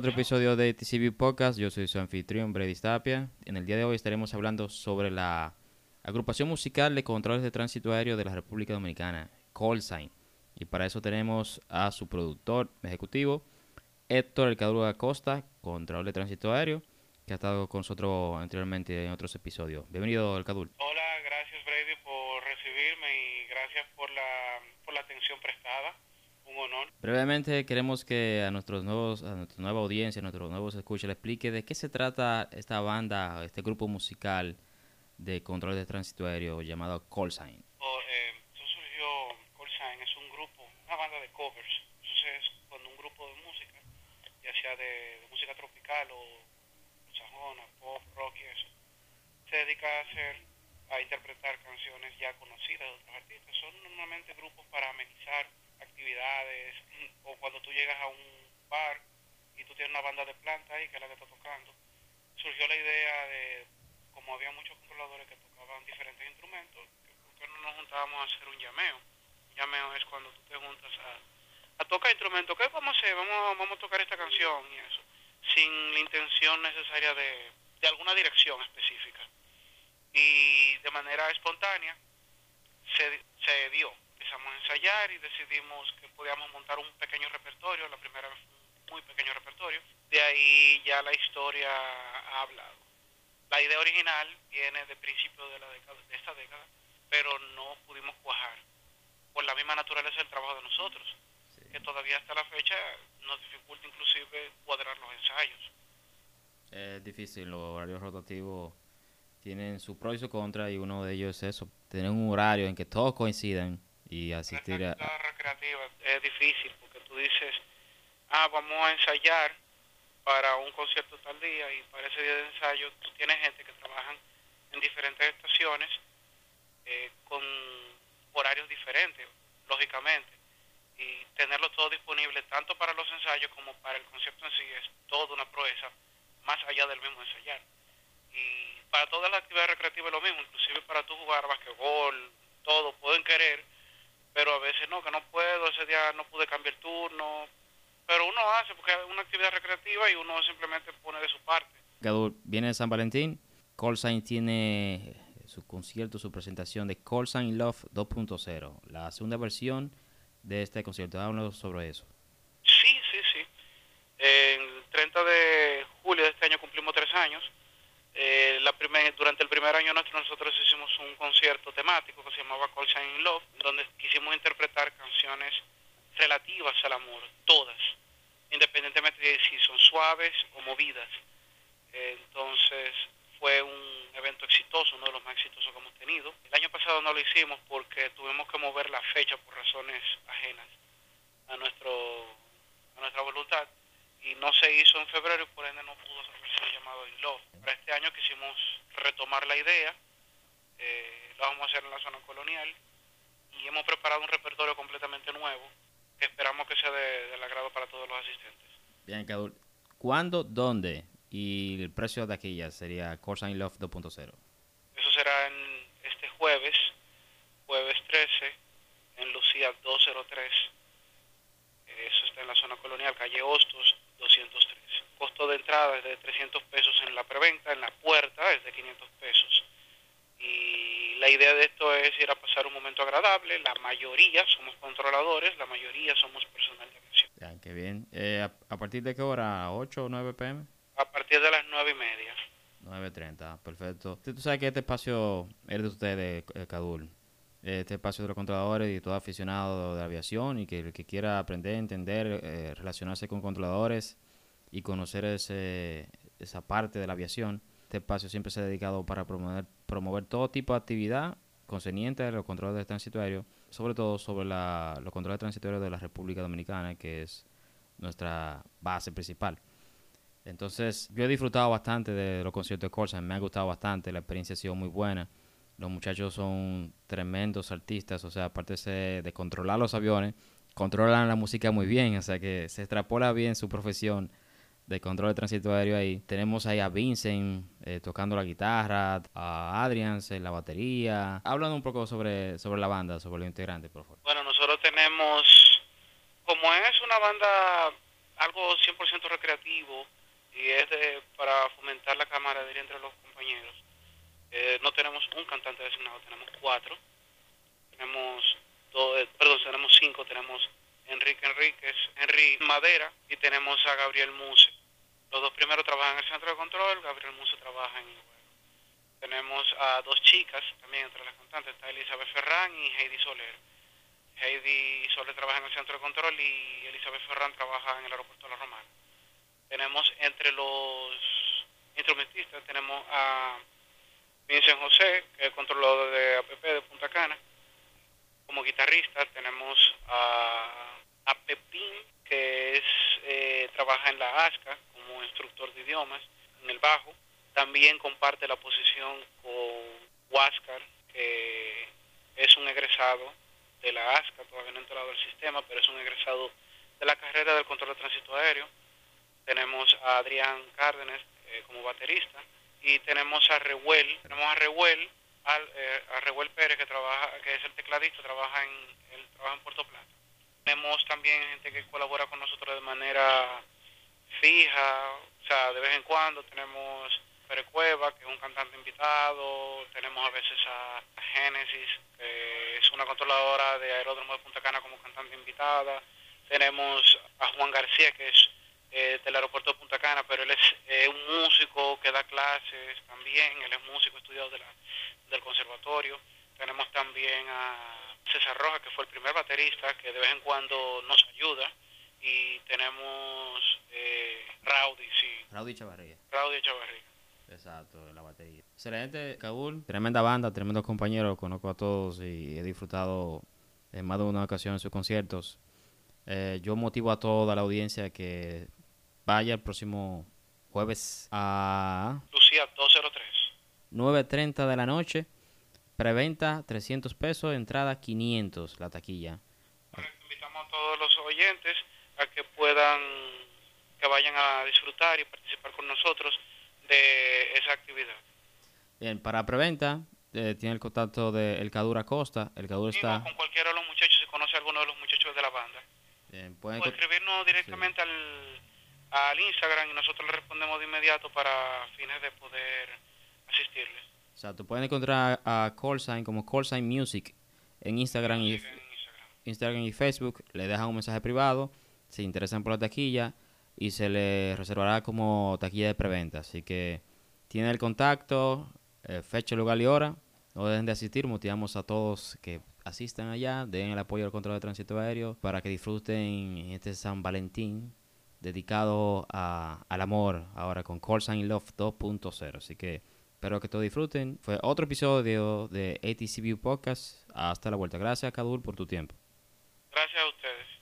otro episodio de TCB Podcast. Yo soy su anfitrión, Brady Tapia. En el día de hoy estaremos hablando sobre la agrupación musical de controles de tránsito aéreo de la República Dominicana, Callsign. Y para eso tenemos a su productor ejecutivo, Héctor Elcaduro Acosta, control de tránsito aéreo, que ha estado con nosotros anteriormente en otros episodios. Bienvenido, Elcadul. Hola, gracias Brady por recibirme y gracias por la, por la atención prestada. Un honor. Brevemente queremos que a nuestros nuevos, a nuestra nueva audiencia, a nuestros nuevos escuchas, le explique de qué se trata esta banda, este grupo musical de control de tránsito aéreo llamado Callsign. Oh, eh, eso surgió, Callsign es un grupo, una banda de covers. Eso es cuando un grupo de música, ya sea de, de música tropical o sajona, pop, rock y eso, se dedica a hacer, a interpretar canciones ya conocidas de otros artistas. Son normalmente grupos para amenizar actividades o cuando tú llegas a un bar y tú tienes una banda de planta ahí que es la que está tocando. Surgió la idea de, como había muchos controladores que tocaban diferentes instrumentos, por qué no nos juntábamos a hacer un llameo. Un llameo es cuando tú te juntas a, a tocar instrumentos. ¿Qué vamos a hacer? Vamos, vamos a tocar esta canción y eso. Sin la intención necesaria de, de alguna dirección específica. Y de manera espontánea se, se dio empezamos a ensayar y decidimos que podíamos montar un pequeño repertorio, la primera vez un muy pequeño repertorio. De ahí ya la historia ha hablado. La idea original viene de principio de, la década, de esta década, pero no pudimos cuajar por la misma naturaleza del trabajo de nosotros, sí. que todavía hasta la fecha nos dificulta inclusive cuadrar los ensayos. Es difícil, los horarios rotativos tienen su pro y su contra y uno de ellos es eso, tener un horario en que todos coincidan y asistir a... Recreativa es difícil porque tú dices, ah, vamos a ensayar para un concierto tal día y para ese día de ensayo tú tienes gente que trabajan en diferentes estaciones eh, con horarios diferentes, lógicamente, y tenerlo todo disponible tanto para los ensayos como para el concierto en sí es toda una proeza más allá del mismo ensayar. Y para todas las actividades recreativas es lo mismo, inclusive para tú jugar basquetbol, todo, pueden querer, pero a veces no, que no puedo, ese día no pude cambiar turno, pero uno hace porque es una actividad recreativa y uno simplemente pone de su parte. Gadur, viene San Valentín, Callsign tiene su concierto, su presentación de Callsign Love 2.0, la segunda versión de este concierto. Háblanos sobre eso. Sí, sí, sí. El 30 de julio de este año cumplimos tres años. Eh, la primer, durante el primer año nuestro nosotros hicimos un concierto temático que se llamaba Call Sign Love, donde quisimos interpretar canciones relativas al amor, todas, independientemente de si son suaves o movidas. Entonces fue un evento exitoso, uno de los más exitosos que hemos tenido. El año pasado no lo hicimos porque tuvimos que mover la fecha por razones ajenas a, nuestro, a nuestra voluntad y no se hizo en febrero y por ende no pudo ser llamado In Love. Para este año quisimos retomar la idea, eh, lo vamos a hacer en la zona colonial y hemos preparado un repertorio completamente nuevo que esperamos que sea de, del agrado para todos los asistentes. Bien, Cadul. ¿Cuándo, dónde y el precio de aquella sería Corsa in Love 2.0? Eso será en este jueves, jueves 13, en Lucía 203. Eso está en la zona colonial, calle Hostos 203. Costo de entrada es de 300 pesos en la preventa, en la puerta es de 500 pesos. Y la idea de esto es ir a pasar un momento agradable. La mayoría somos controladores, la mayoría somos personal de aviación. Ya, qué bien. Eh, ¿a, ¿a, partir de qué hora? ¿8 o 9 pm? A partir de las 9 y media. 9.30, perfecto. Tú sabes que este espacio es de ustedes, eh, Cadul. Este espacio de los controladores y todo aficionado de la aviación y que el que quiera aprender, entender, eh, relacionarse con controladores y conocer ese, esa parte de la aviación. Este espacio siempre se ha dedicado para promover, todo tipo de actividad concerniente a los controles de tránsito sobre todo sobre los controles de de la República Dominicana, que es nuestra base principal. Entonces, yo he disfrutado bastante de los conciertos de Corsa, me ha gustado bastante, la experiencia ha sido muy buena. Los muchachos son tremendos artistas, o sea, aparte de controlar los aviones, controlan la música muy bien, o sea que se extrapola bien su profesión de control de tránsito aéreo ahí. Tenemos ahí a Vincent eh, tocando la guitarra, a Adrian en la batería. Hablando un poco sobre, sobre la banda, sobre los integrantes, por favor. Bueno, nosotros tenemos, como es una banda algo 100% recreativo y es de, para fomentar la camaradería entre los compañeros. Eh, no tenemos un cantante designado, tenemos cuatro. Tenemos eh, perdón, tenemos cinco. Tenemos Enrique Enríquez, Henry Madera y tenemos a Gabriel Muse. Los dos primeros trabajan en el centro de control, Gabriel Muse trabaja en el. Tenemos a dos chicas también entre las cantantes, está Elizabeth Ferrán y Heidi Soler. Heidi Soler trabaja en el centro de control y Elizabeth Ferrán trabaja en el aeropuerto de La Romana. Tenemos entre los instrumentistas, tenemos a Vincent José, que es controlador de APP de Punta Cana. Como guitarrista tenemos a, a Pepín, que es eh, trabaja en la ASCA como instructor de idiomas, en el bajo. También comparte la posición con Huáscar, que es un egresado de la ASCA, todavía no ha entrado al sistema, pero es un egresado de la carrera del control de tránsito aéreo. Tenemos a Adrián Cárdenas eh, como baterista y tenemos a Rehuel, tenemos a Rehuel, al, eh, a Rehuel Pérez que trabaja, que es el tecladista, trabaja en, él trabaja en Puerto Plata. Tenemos también gente que colabora con nosotros de manera fija, o sea, de vez en cuando tenemos Pere Cueva, que es un cantante invitado, tenemos a veces a Génesis, que es una controladora de Aeródromo de Punta Cana como cantante invitada, tenemos a Juan García, que es eh, del aeropuerto de Punta Cana, pero él es eh, un músico que da clases también, él es músico estudiado de del conservatorio. Tenemos también a César Rojas, que fue el primer baterista, que de vez en cuando nos ayuda. Y tenemos eh, sí. Raudy Chavarría. Raudy Chavarría. Exacto, en la batería. Excelente, Kabul. Tremenda banda, tremendos compañeros. Conozco a todos y he disfrutado en más de una ocasión en sus conciertos. Eh, yo motivo a toda la audiencia que vaya el próximo jueves a Lucía 203. 9.30 de la noche. Preventa 300 pesos, entrada 500 la taquilla. Invitamos a todos los oyentes a que puedan, que vayan a disfrutar y participar con nosotros de esa actividad. Bien, para preventa eh, tiene el contacto de El Cadura Costa. El Cadura Sí, está... con cualquiera de los muchachos, si conoce a alguno de los muchachos de la banda. Bien, pueden O escribirnos directamente al, al Instagram y nosotros le respondemos de inmediato para fines de poder asistirles. Exacto, pueden encontrar a Callsign como Callsign Music en Instagram y, En Instagram. Instagram y Facebook. Le dejan un mensaje privado, se interesan por la taquilla y se le reservará como taquilla de preventa. Así que tiene el contacto, eh, fecha, lugar y hora. No dejen de asistir, motivamos a todos que asistan allá, den el apoyo al control de tránsito aéreo para que disfruten este San Valentín dedicado a- al amor ahora con Call Sign Love 2.0. Así que espero que todos disfruten. Fue otro episodio de ATC View Podcast. Hasta la vuelta. Gracias, Kadul, por tu tiempo. Gracias a ustedes.